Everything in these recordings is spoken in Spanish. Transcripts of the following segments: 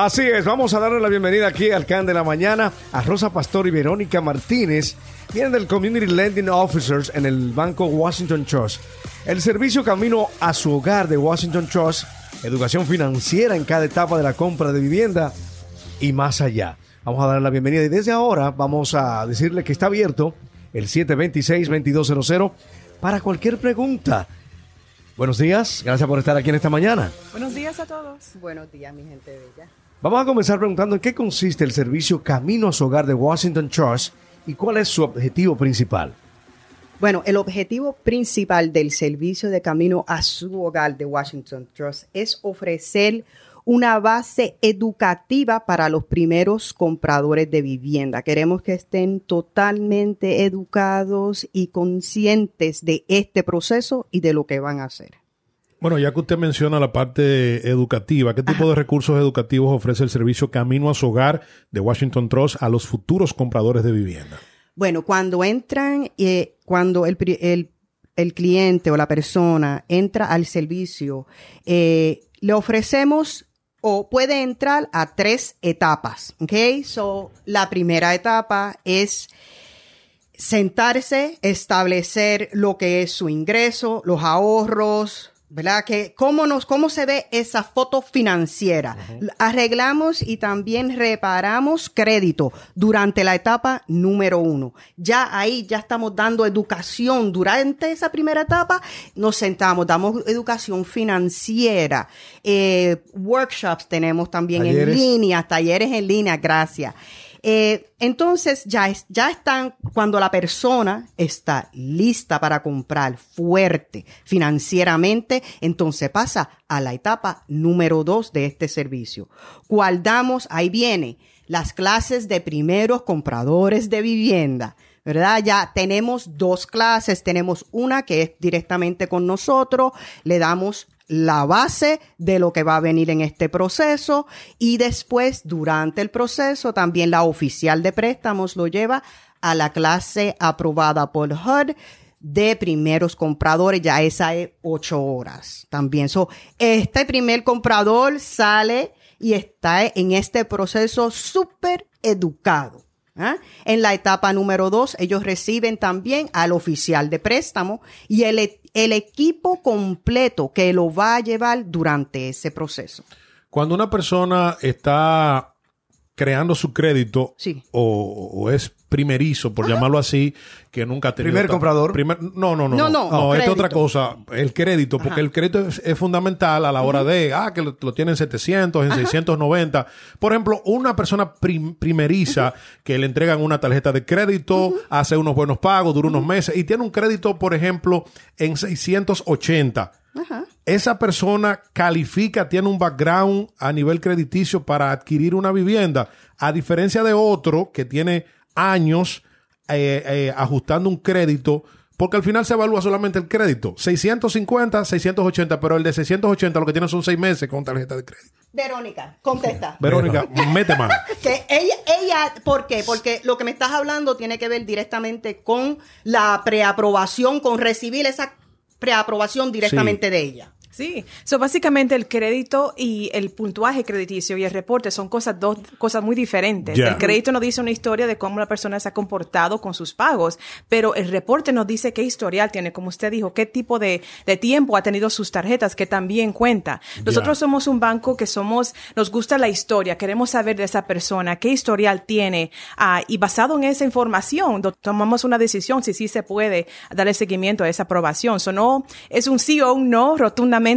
Así es, vamos a darle la bienvenida aquí al CAN de la mañana a Rosa Pastor y Verónica Martínez. Vienen del Community Lending Officers en el Banco Washington Trust. El servicio camino a su hogar de Washington Trust, educación financiera en cada etapa de la compra de vivienda y más allá. Vamos a darle la bienvenida y desde ahora vamos a decirle que está abierto el 726-2200 para cualquier pregunta. Buenos días, gracias por estar aquí en esta mañana. Buenos días a todos. Buenos días, mi gente bella. Vamos a comenzar preguntando en qué consiste el servicio Camino a su hogar de Washington Trust y cuál es su objetivo principal. Bueno, el objetivo principal del servicio de Camino a su hogar de Washington Trust es ofrecer una base educativa para los primeros compradores de vivienda. Queremos que estén totalmente educados y conscientes de este proceso y de lo que van a hacer. Bueno, ya que usted menciona la parte educativa, ¿qué tipo de recursos educativos ofrece el servicio Camino a su hogar de Washington Trust a los futuros compradores de vivienda? Bueno, cuando entran, eh, cuando el, cliente o la persona entra al servicio, eh, le ofrecemos o puede entrar a tres etapas, ¿ok? So, la primera etapa es sentarse, establecer lo que es su ingreso, los ahorros, ¿verdad? Que cómo nos, cómo se ve esa foto financiera. Arreglamos y también reparamos crédito durante la etapa número uno. Ya ahí ya estamos dando educación durante esa primera etapa. Nos sentamos, damos educación financiera, eh, workshops tenemos también en línea, talleres en línea, gracias. Eh, entonces ya, ya están, cuando la persona está lista para comprar fuerte financieramente, entonces pasa a la etapa número dos de este servicio. Cual damos, ahí viene, las clases de primeros compradores de vivienda. ¿verdad? Ya tenemos dos clases, tenemos una que es directamente con nosotros, le damos la base de lo que va a venir en este proceso y después, durante el proceso, también la oficial de préstamos lo lleva a la clase aprobada por HUD de primeros compradores, ya esa es ocho horas también. So, este primer comprador sale y está en este proceso súper educado. ¿Ah? En la etapa número dos, ellos reciben también al oficial de préstamo y el, el equipo completo que lo va a llevar durante ese proceso. Cuando una persona está creando su crédito o, es primerizo, por llamarlo así, que nunca ha tenido... ¿Primer comprador? no, no, no. No, no, no, es otra cosa. El crédito, porque el crédito es, fundamental a la hora de, ah, que lo, tienen en 700, en 690. Por ejemplo, una persona primeriza que le entregan una tarjeta de crédito, hace unos buenos pagos, dura unos meses y tiene un crédito, por ejemplo, en 680 esa persona califica, tiene un background a nivel crediticio para adquirir una vivienda, a diferencia de otro que tiene años eh, eh, ajustando un crédito, porque al final se evalúa solamente el crédito. 650, 680, pero el de 680 lo que tiene son seis meses con tarjeta de crédito. Verónica, contesta. Verónica, mete mano. que ella, ella, ¿por qué? Porque lo que me estás hablando tiene que ver directamente con la preaprobación, con recibir esa preaprobación directamente de ella. Sí, so básicamente el crédito y el puntuaje crediticio y el reporte son cosas dos cosas muy diferentes. El crédito nos dice una historia de cómo la persona se ha comportado con sus pagos, pero el reporte nos dice qué historial tiene, como usted dijo, qué tipo de, de tiempo ha tenido sus tarjetas, que también cuenta. Nosotros somos un banco que somos, nos gusta la historia, queremos saber de esa persona, qué historial tiene, ah, y basado en esa información, tomamos una decisión si sí se puede darle seguimiento a esa aprobación. So no, es un sí o un no rotundamente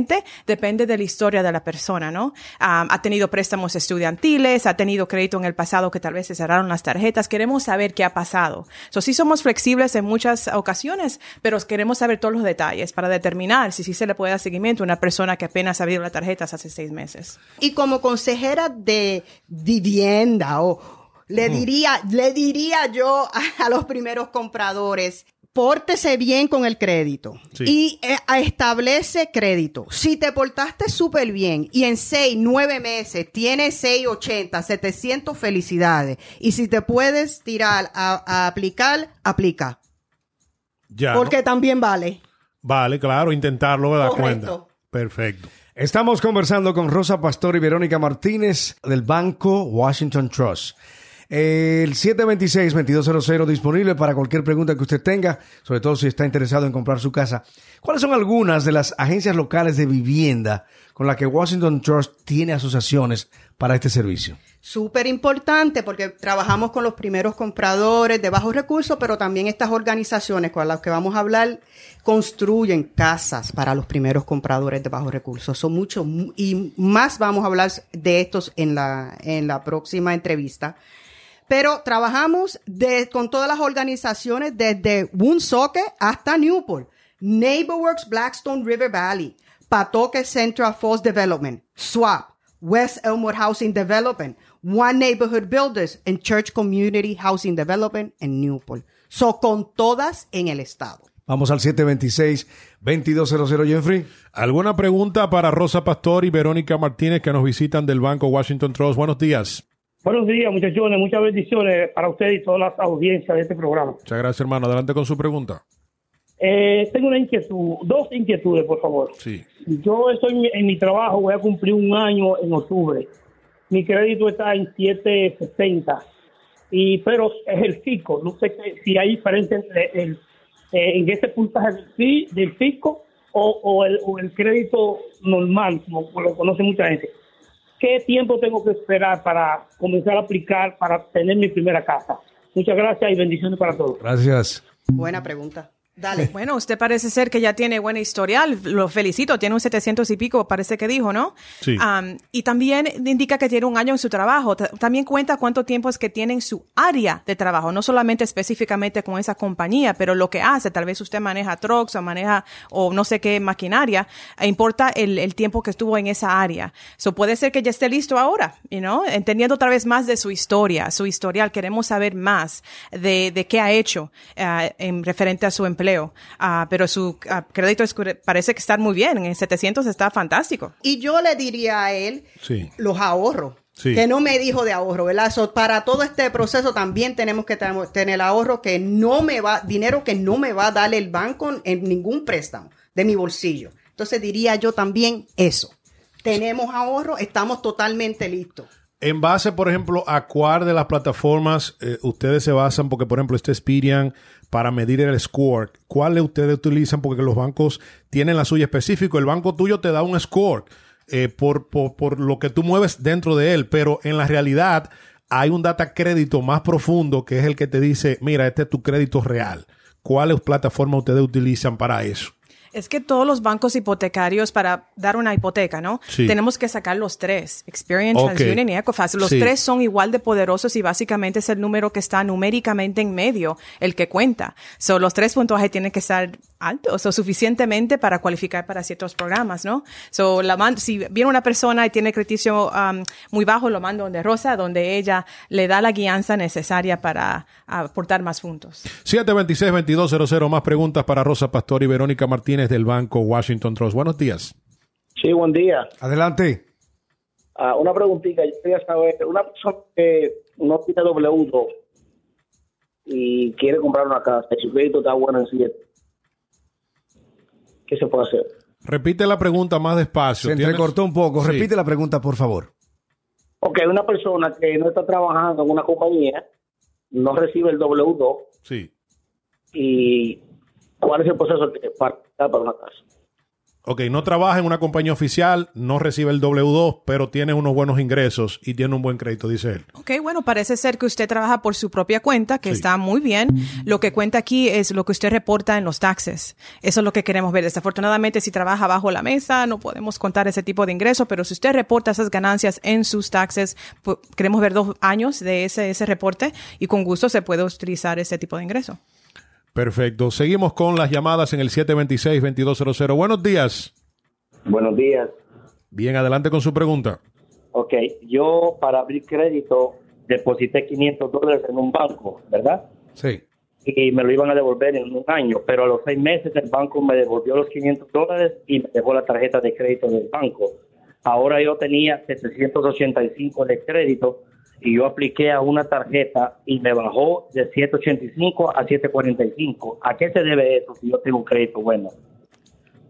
depende de la historia de la persona, ¿no? ha tenido préstamos estudiantiles, ha tenido crédito en el pasado que tal vez se cerraron las tarjetas. Queremos saber qué ha pasado. So, sí somos flexibles en muchas ocasiones, pero queremos saber todos los detalles para determinar si sí se le puede dar seguimiento a una persona que apenas ha abierto las tarjetas hace seis meses. Y como consejera de vivienda o le diría, le diría yo a, los primeros compradores, pórtese bien con el crédito y eh, establece crédito. Si te portaste súper bien y en 6, 9 meses tienes 680, 700 felicidades. Y si te puedes tirar a, aplicar, aplica. Ya. Porque también vale. Vale, claro, intentarlo da cuenta. Perfecto. Estamos conversando con Rosa Pastor y Verónica Martínez del Banco Washington Trust. El 726-2200 disponible para cualquier pregunta que usted tenga, sobre todo si está interesado en comprar su casa. ¿Cuáles son algunas de las agencias locales de vivienda con las que Washington Trust tiene asociaciones para este servicio? Súper importante porque trabajamos con los primeros compradores de bajos recursos, pero también estas organizaciones con las que vamos a hablar construyen casas para los primeros compradores de bajos recursos. Son muchos y más vamos a hablar de estos en la, en la próxima entrevista. Pero trabajamos con todas las organizaciones desde Woonsocket hasta Newport, NeighborWorks Blackstone River Valley, Patoke Central Falls Development, SWAP, West Elmwood Housing Development, One Neighborhood Builders and Church Community Housing Development en Newport. So, con todas en el estado. Vamos al 726-2200, Jeffrey. ¿Alguna pregunta para Rosa Pastor y Verónica Martínez que nos visitan del Banco Washington Trust? Buenos días. Buenos días, muchachones. Muchas bendiciones para usted y todas las audiencias de este programa. Muchas gracias, hermano. Adelante con su pregunta. Eh, tengo una inquietud, dos inquietudes, por favor. Sí. Yo estoy en mi trabajo, voy a cumplir un año en octubre. Mi crédito está en 760, y, pero es el fisco. No sé si hay diferencia entre el, eh, en ese puntaje del, del fisco o, o, el, o el crédito normal, como lo conoce mucha gente. ¿Qué tiempo tengo que esperar para comenzar a aplicar para tener mi primera casa? Muchas gracias y bendiciones para todos. Gracias. Buena pregunta. Dale. Bueno, usted parece ser que ya tiene buena historial. Lo felicito. Tiene un 700 y pico, parece que dijo, ¿no? Sí. y también indica que tiene un año en su trabajo. también cuenta cuánto tiempo es que tiene en su área de trabajo. No solamente específicamente con esa compañía, pero lo que hace. Tal vez usted maneja trucks o maneja o no sé qué maquinaria. E importa el, el, tiempo que estuvo en esa área. So puede ser que ya esté listo ahora, ¿no? Entendiendo otra vez más de su historia, su historial. Queremos saber más de, de qué ha hecho uh, en referente a su empleo Ah, pero su ah, crédito parece que está muy bien. En 700 está fantástico. Y yo le diría a él los ahorros. Que no me dijo de ahorro, ¿verdad? para todo este proceso también tenemos que tener ahorro que no me va, dinero que no me va a dar el banco en ningún préstamo de mi bolsillo. Entonces diría yo también eso. Tenemos ahorro, estamos totalmente listos. En base, por ejemplo, a cuál de las plataformas eh, ustedes se basan, porque por ejemplo, este Experian para medir el score, ¿cuáles ustedes utilizan? Porque los bancos tienen la suya específica. El banco tuyo te da un score eh, por, por, lo que tú mueves dentro de él, pero en la realidad hay un data crédito más profundo que es el que te dice, mira, este es tu crédito real. ¿Cuáles plataformas ustedes utilizan para eso? Es que todos los bancos hipotecarios para dar una hipoteca, ¿no? Tenemos que sacar los tres, Experian, TransUnion y Equifax. Los tres son igual de poderosos y básicamente es el número que está numéricamente en medio, el que cuenta. So, los tres puntuajes tienen que estar altos o suficientemente para cualificar para ciertos programas, ¿no? So, la si viene una persona y tiene crediticio um, muy bajo, lo mando donde Rosa, donde ella le da la guianza necesaria para aportar más puntos. 726-2200, más preguntas para Rosa Pastor y Verónica Martínez del Banco Washington Trust. Buenos días. Sí, buen día. Adelante. Ah, una preguntita, yo quería saber, una persona que no tiene W2 y quiere comprar una casa, y su crédito está bueno en 7, ¿qué se puede hacer? Repite la pregunta más despacio. Se entrecortó un poco. Repite la pregunta, por favor. Ok, una persona que no está trabajando en una compañía, no recibe el W2. Sí. Y ¿Cuál es el proceso para, para una casa? Ok, no trabaja en una compañía oficial, no recibe el W2, pero tiene unos buenos ingresos y tiene un buen crédito, dice él. Ok, bueno, parece ser que usted trabaja por su propia cuenta, que está muy bien. Lo que cuenta aquí es lo que usted reporta en los taxes. Eso es lo que queremos ver. Desafortunadamente, si trabaja bajo la mesa, no podemos contar ese tipo de ingreso, pero si usted reporta esas ganancias en sus taxes, pues, queremos ver dos años de ese, ese reporte y con gusto se puede utilizar ese tipo de ingreso. Perfecto. Seguimos con las llamadas en el 726-2200. Buenos días. Buenos días. Bien, adelante con su pregunta. Ok, yo para abrir crédito deposité 500 dólares en un banco, ¿verdad? Sí. Y me lo iban a devolver en un año, pero a los seis meses el banco me devolvió los 500 dólares y me dejó la tarjeta de crédito del banco. Ahora yo tenía 785 de crédito y yo apliqué a una tarjeta y me bajó de 785 a 745. ¿A qué se debe eso si yo tengo un crédito bueno?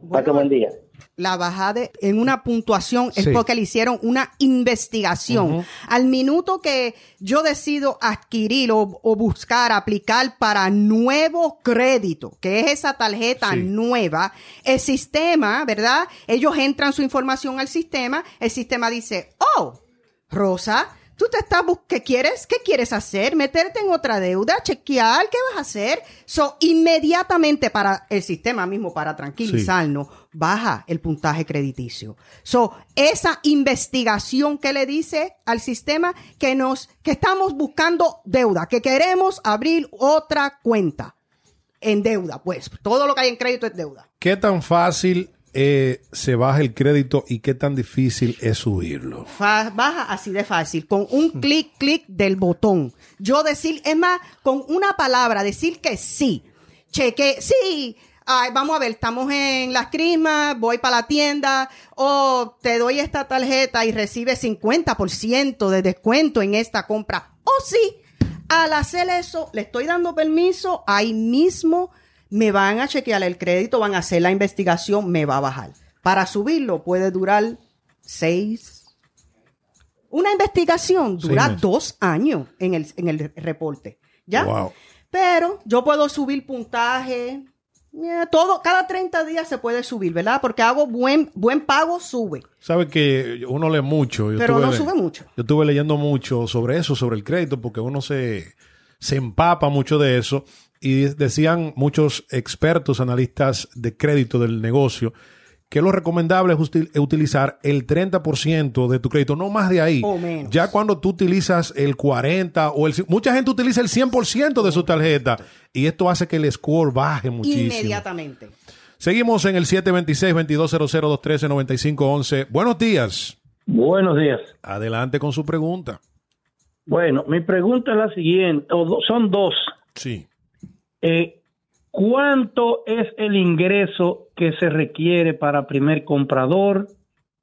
bueno buen día. la bajada en una puntuación es porque le hicieron una investigación. Al minuto que yo decido adquirir o, buscar, aplicar para nuevo crédito, que es esa tarjeta nueva, el sistema, ¿verdad? Ellos entran su información al sistema, el sistema dice, oh, Rosa, tú te estás ¿qué quieres? ¿Qué quieres hacer? ¿Meterte en otra deuda? ¿Chequear? ¿Qué vas a hacer? So, inmediatamente para el sistema mismo, para tranquilizarnos, baja el puntaje crediticio. So, esa investigación que le dice al sistema que nos, que estamos buscando deuda, que queremos abrir otra cuenta en deuda. Pues todo lo que hay en crédito es deuda. ¿Qué tan fácil eh, se baja el crédito y qué tan difícil es subirlo? baja así de fácil, con un clic, clic del botón. Yo decir, es más, con una palabra, decir que sí. Cheque, sí. Vamos a ver, estamos en las crismas, voy para la tienda, o te doy esta tarjeta y recibes 50% de descuento en esta compra. O sí, al hacer eso, le estoy dando permiso, ahí mismo me van a chequear el crédito, van a hacer la investigación, me va a bajar. Para subirlo puede durar seis. Una investigación dura dos años en el, en el reporte. ¿Ya? Pero yo puedo subir puntaje. todo, cada 30 días se puede subir, ¿verdad? Porque hago buen, buen pago, sube. Sabe que uno lee mucho. pero no sube mucho. Yo estuve leyendo mucho sobre eso, sobre el crédito, porque uno se, se empapa mucho de eso. Y decían muchos expertos, analistas de crédito del negocio, que lo recomendable es utilizar el 30% de tu crédito, no más de ahí. O menos. Ya cuando tú utilizas el 40 o el mucha gente utiliza el 100% de su tarjeta y esto hace que el score baje muchísimo. Inmediatamente. Seguimos en el 726-2200-1395-11. Buenos días. Buenos días. Adelante con su pregunta. Bueno, mi pregunta es la siguiente, son dos. Sí. Eh, ¿Cuánto es el ingreso que se requiere para primer comprador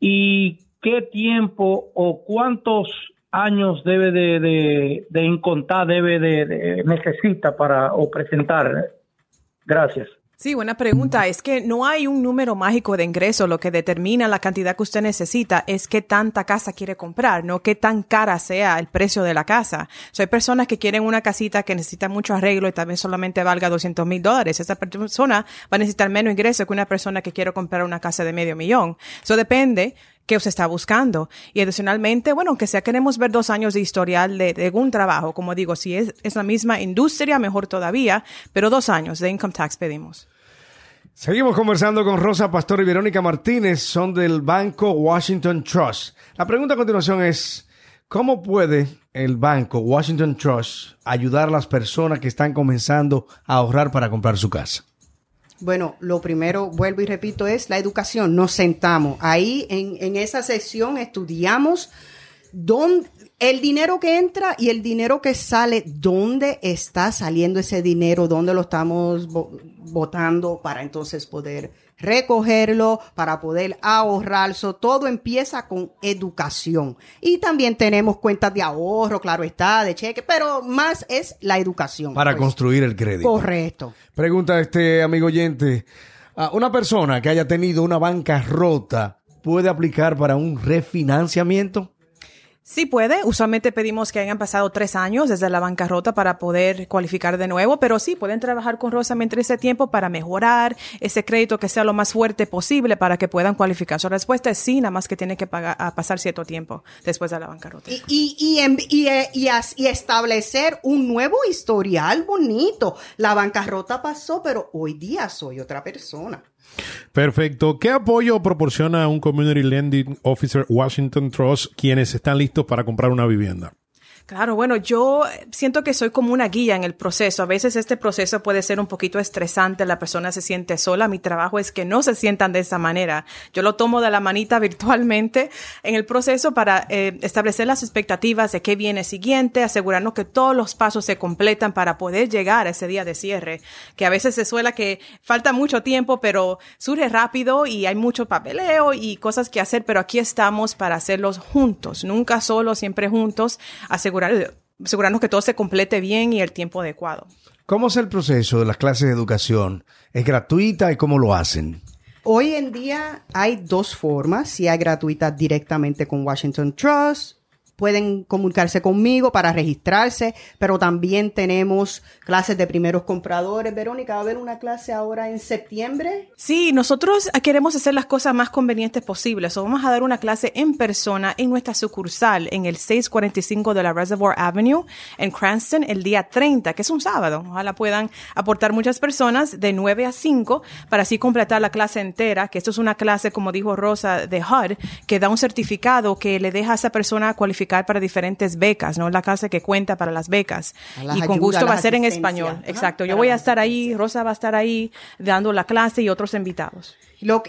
y qué tiempo o cuántos años debe de, de, de incontar debe de, necesita para o presentar? Gracias. Sí, buena pregunta. Es que no hay un número mágico de ingreso. Lo que determina la cantidad que usted necesita es qué tanta casa quiere comprar, no qué tan cara sea el precio de la casa. hay personas que quieren una casita que necesita mucho arreglo y también solamente valga 200 mil dólares. Esa persona va a necesitar menos ingreso que una persona que quiere comprar una casa de medio millón. Eso depende qué usted está buscando. Y adicionalmente, bueno, aunque sea queremos ver dos años de historial de, de un trabajo, como digo, si es, es la misma industria, mejor todavía, pero dos años de income tax pedimos. Seguimos conversando con Rosa Pastor y Verónica Martínez, son del Banco Washington Trust. La pregunta a continuación es, ¿cómo puede el Banco Washington Trust ayudar a las personas que están comenzando a ahorrar para comprar su casa? Bueno, lo primero, vuelvo y repito, es la educación. Nos sentamos ahí en, en esa sesión, estudiamos dónde, el dinero que entra y el dinero que sale, ¿dónde está saliendo ese dinero? ¿Dónde lo estamos votando para entonces poder recogerlo, para poder ahorrarlo? todo empieza con educación. Y también tenemos cuentas de ahorro, claro está, de cheque, pero más es la educación. Para pues. construir el crédito. Correcto. Pregunta este amigo oyente. una persona que haya tenido una banca rota puede aplicar para un refinanciamiento? Sí puede. Usualmente pedimos que hayan pasado tres años desde la bancarrota para poder cualificar de nuevo, pero sí pueden trabajar con Rosa mientras ese tiempo para mejorar ese crédito que sea lo más fuerte posible para que puedan cualificar. Su respuesta es sí, nada más que tiene que pagar, pasar cierto tiempo después de la bancarrota. Y, y, y, y, y establecer un nuevo historial bonito. La bancarrota pasó, pero hoy día soy otra persona. Perfecto. ¿Qué apoyo proporciona un Community Lending Officer Washington Trust quienes están listos para comprar una vivienda? Claro, bueno, yo siento que soy como una guía en el proceso. A veces este proceso puede ser un poquito estresante, la persona se siente sola. Mi trabajo es que no se sientan de esa manera. Yo lo tomo de la manita virtualmente en el proceso para eh, establecer las expectativas de qué viene siguiente, asegurarnos que todos los pasos se completan para poder llegar a ese día de cierre, que a veces se suele que falta mucho tiempo, pero surge rápido y hay mucho papeleo y cosas que hacer, pero aquí estamos para hacerlos juntos, nunca solo, siempre juntos, asegurarnos que todo se complete bien y el tiempo adecuado. ¿Cómo es el proceso de las clases de educación? ¿Es gratuita y cómo lo hacen? Hoy en día hay dos formas, si hay gratuita directamente con Washington Trust pueden comunicarse conmigo para registrarse, pero también tenemos clases de primeros compradores. Verónica, ¿va a haber una clase ahora en septiembre? Sí, nosotros queremos hacer las cosas más convenientes posibles. O vamos a dar una clase en persona en nuestra sucursal en el 645 de la Reservoir Avenue en Cranston el día 30, que es un sábado. Ojalá puedan aportar muchas personas de 9 a 5 para así completar la clase entera, que esto es una clase, como dijo Rosa, de HUD, que da un certificado que le deja a esa persona para diferentes becas, ¿no? La casa que cuenta para las becas. y con gusto va a ser en español. Exacto. Yo voy a estar ahí, Rosa va a estar ahí dando la clase y otros invitados.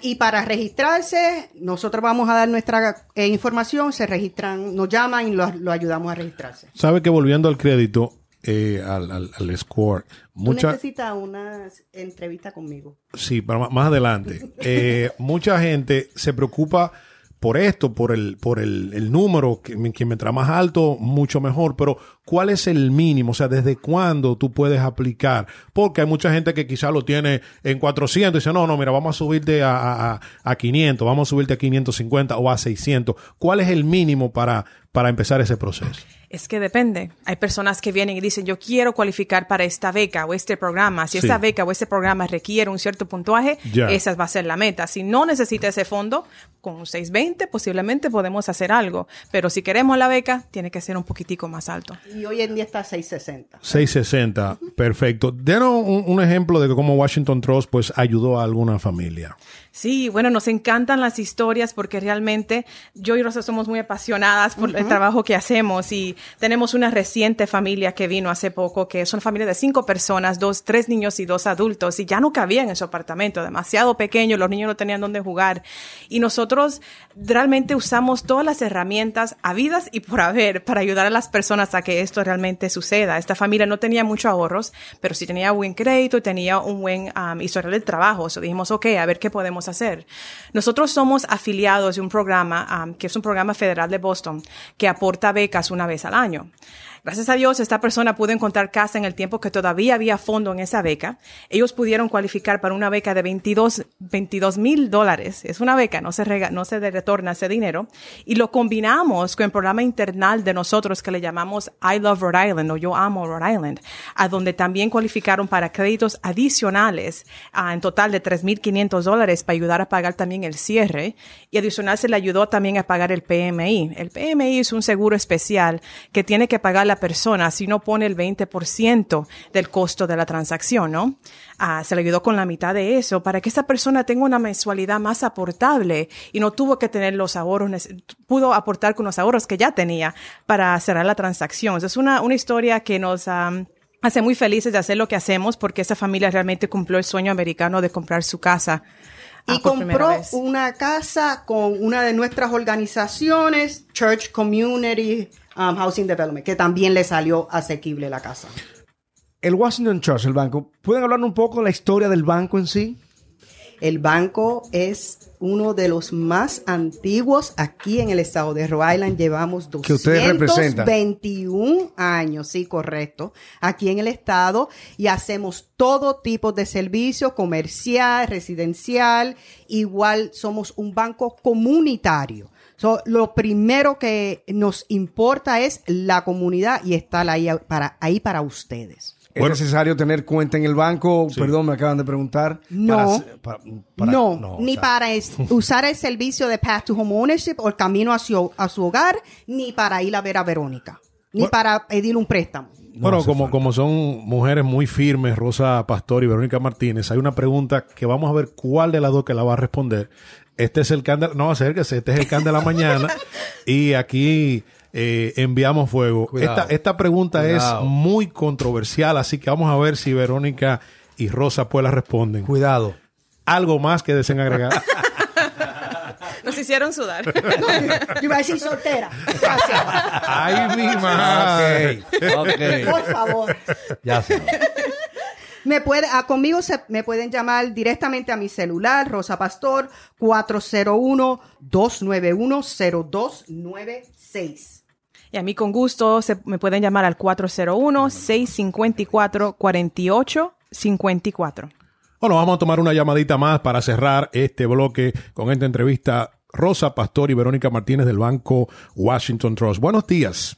y para registrarse, nosotros vamos a dar nuestra eh, información, se registran, nos llaman y lo, ayudamos a registrarse. Sabe que volviendo al crédito, eh, al, al, score. Mucha... necesitas una entrevista conmigo. Sí, pero más adelante. Eh, mucha gente se preocupa por esto, por el, por el, el número, que, que mientras más alto, mucho mejor, pero ¿cuál es el mínimo? O sea, ¿desde cuándo tú puedes aplicar? Porque hay mucha gente que quizá lo tiene en 400 y dice, no, no, mira, vamos a subirte a, a, a 500, vamos a subirte a 550 o a 600. ¿Cuál es el mínimo para, para empezar ese proceso? Es que depende. Hay personas que vienen y dicen, yo quiero cualificar para esta beca o este programa. Si esta beca o este programa requiere un cierto puntuaje, esa va a ser la meta. Si no necesita ese fondo, con un 620 posiblemente podemos hacer algo. Pero si queremos la beca, tiene que ser un poquitico más alto. Y hoy en día está 660. 660, perfecto. Denos un, un, ejemplo de cómo Washington Trust pues ayudó a alguna familia. Sí, bueno, nos encantan las historias porque realmente yo y Rosa somos muy apasionadas por el trabajo que hacemos y tenemos una reciente familia que vino hace poco, que es una familia de cinco personas, dos, tres niños y dos adultos y ya no cabían en su apartamento, demasiado pequeño, los niños no tenían dónde jugar y nosotros realmente usamos todas las herramientas habidas y por haber para ayudar a las personas a que esto realmente suceda. Esta familia no tenía muchos ahorros, pero sí tenía buen crédito y tenía un buen um, historial de trabajo. O dijimos, ok, a ver qué podemos hacer. Nosotros somos afiliados de un programa, um, que es un programa federal de Boston, que aporta becas una vez al año. Gracias a Dios, esta persona pudo encontrar casa en el tiempo que todavía había fondo en esa beca. Ellos pudieron cualificar para una beca de 22 mil dólares. Es una beca, no se, rega, no se retorna ese dinero. Y lo combinamos con el programa internal de nosotros que le llamamos I Love Rhode Island o Yo Amo Rhode Island, a donde también cualificaron para créditos adicionales en total de 3.500 dólares para ayudar a pagar también el cierre. Y adicional se le ayudó también a pagar el PMI. El PMI es un seguro especial que tiene que pagar la persona si no pone el 20% del costo de la transacción, ¿no? Ah, se le ayudó con la mitad de eso para que esa persona tenga una mensualidad más aportable y no tuvo que tener los ahorros, pudo aportar con los ahorros que ya tenía para cerrar la transacción. Es una, una historia que nos... hace muy felices de hacer lo que hacemos porque esa familia realmente cumplió el sueño americano de comprar su casa. Ah, y compró una casa con una de nuestras organizaciones, Church Community Um, Housing Development, que también le salió asequible la casa. El Washington Trust, el banco, ¿pueden hablar un poco de la historia del banco en sí? El banco es uno de los más antiguos aquí en el estado de Rhode Island. Llevamos 221 años, sí, correcto, aquí en el estado y hacemos todo tipo de servicio comercial, residencial. Igual somos un banco comunitario lo primero que nos importa es la comunidad y estar ahí para, ahí para ustedes. ¿Es necesario tener cuenta en el banco? Perdón, me acaban de preguntar. No, no, ni para usar el servicio de Path to Home Ownership o el camino a su, a su hogar, ni para ir a ver a Verónica, ni para pedir un préstamo. bueno, como, como son mujeres muy firmes, Rosa Pastor y Verónica Martínez, hay una pregunta que vamos a ver cuál de las dos que la va a responder. Este es el can de, no, acérquese, este es el can de la mañana y aquí eh, enviamos fuego. Esta, esta, pregunta es muy controversial, así que vamos a ver si Verónica y Rosa pues la responden. Cuidado. ¿Algo más que deseen agregar? Nos hicieron sudar. yo iba a decir soltera. Gracias. Ay, mi madre. Okay. Por favor. Ya sé. Me puede, a, conmigo se, me pueden llamar directamente a mi celular, Rosa Pastor, 401-291-0296. Y a mí con gusto se, me pueden llamar al 401-654-4854. Bueno, vamos a tomar una llamadita más para cerrar este bloque con esta entrevista. Rosa Pastor y Verónica Martínez del Banco Washington Trust. Buenos días.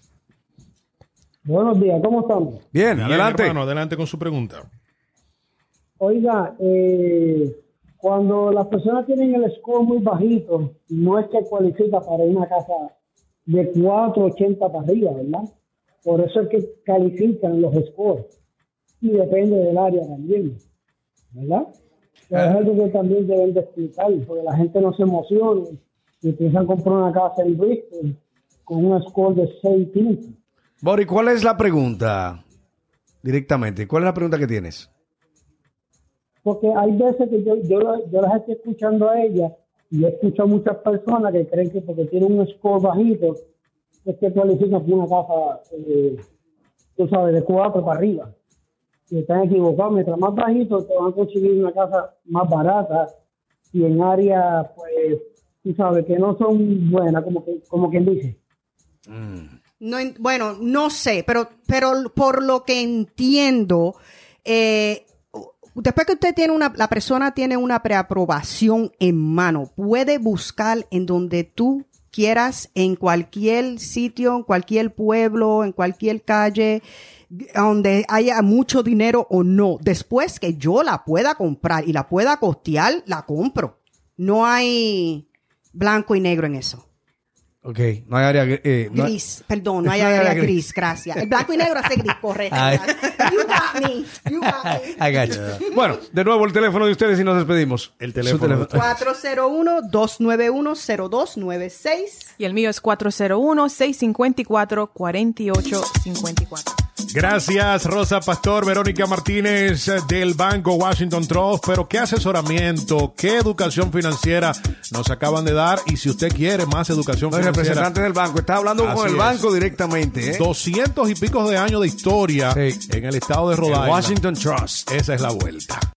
Buenos días, ¿cómo estamos? Bien, adelante. adelante con su pregunta. Oiga, eh, cuando las personas tienen el score muy bajito, no es que cualifica para una casa de 480 para arriba, ¿verdad? Por eso es que califican los scores. Y depende del área también, ¿verdad? Pero es algo que también deben de explicar, porque la gente no se emociona y empiezan a comprar una casa en Bristol con un score de 615. Bori, ¿cuál es la pregunta? Directamente, ¿cuál es la pregunta que tienes? Porque hay veces que yo, yo, yo las estoy escuchando a ella y he escuchado muchas personas que creen que porque tienen un score bajito es que cualifican para una casa, eh, tú sabes, de cuatro para arriba. Y están equivocados. Mientras más bajito, te van a conseguir una casa más barata y en áreas, pues, tú sabes, que no son buenas, como, que, como quien dice. Mm. No, bueno, no sé, pero, pero por lo que entiendo, eh, después que usted tiene una, la persona tiene una preaprobación en mano, puede buscar en donde tú quieras, en cualquier sitio, en cualquier pueblo, en cualquier calle, donde haya mucho dinero o no. Después que yo la pueda comprar y la pueda costear, la compro. No hay blanco y negro en eso. Ok, no hay área eh, gris. Perdón, no hay área, gris. gracias. El blanco y negro hace gris, correcto. You got me. You got me. I got you. Bueno, de nuevo el teléfono de ustedes y nos despedimos. El teléfono. 401-291-0296. Y el mío es 401-654-4854. Gracias, Rosa Pastor, Verónica Martínez del Banco Washington Trust. Pero qué asesoramiento, qué educación financiera nos acaban de dar. Y si usted quiere más educación financiera. El representante del banco, está hablando con el banco directamente. ¿eh? Doscientos y pico de años de historia en el estado de Rhode Island. Washington Trust. Esa es la vuelta.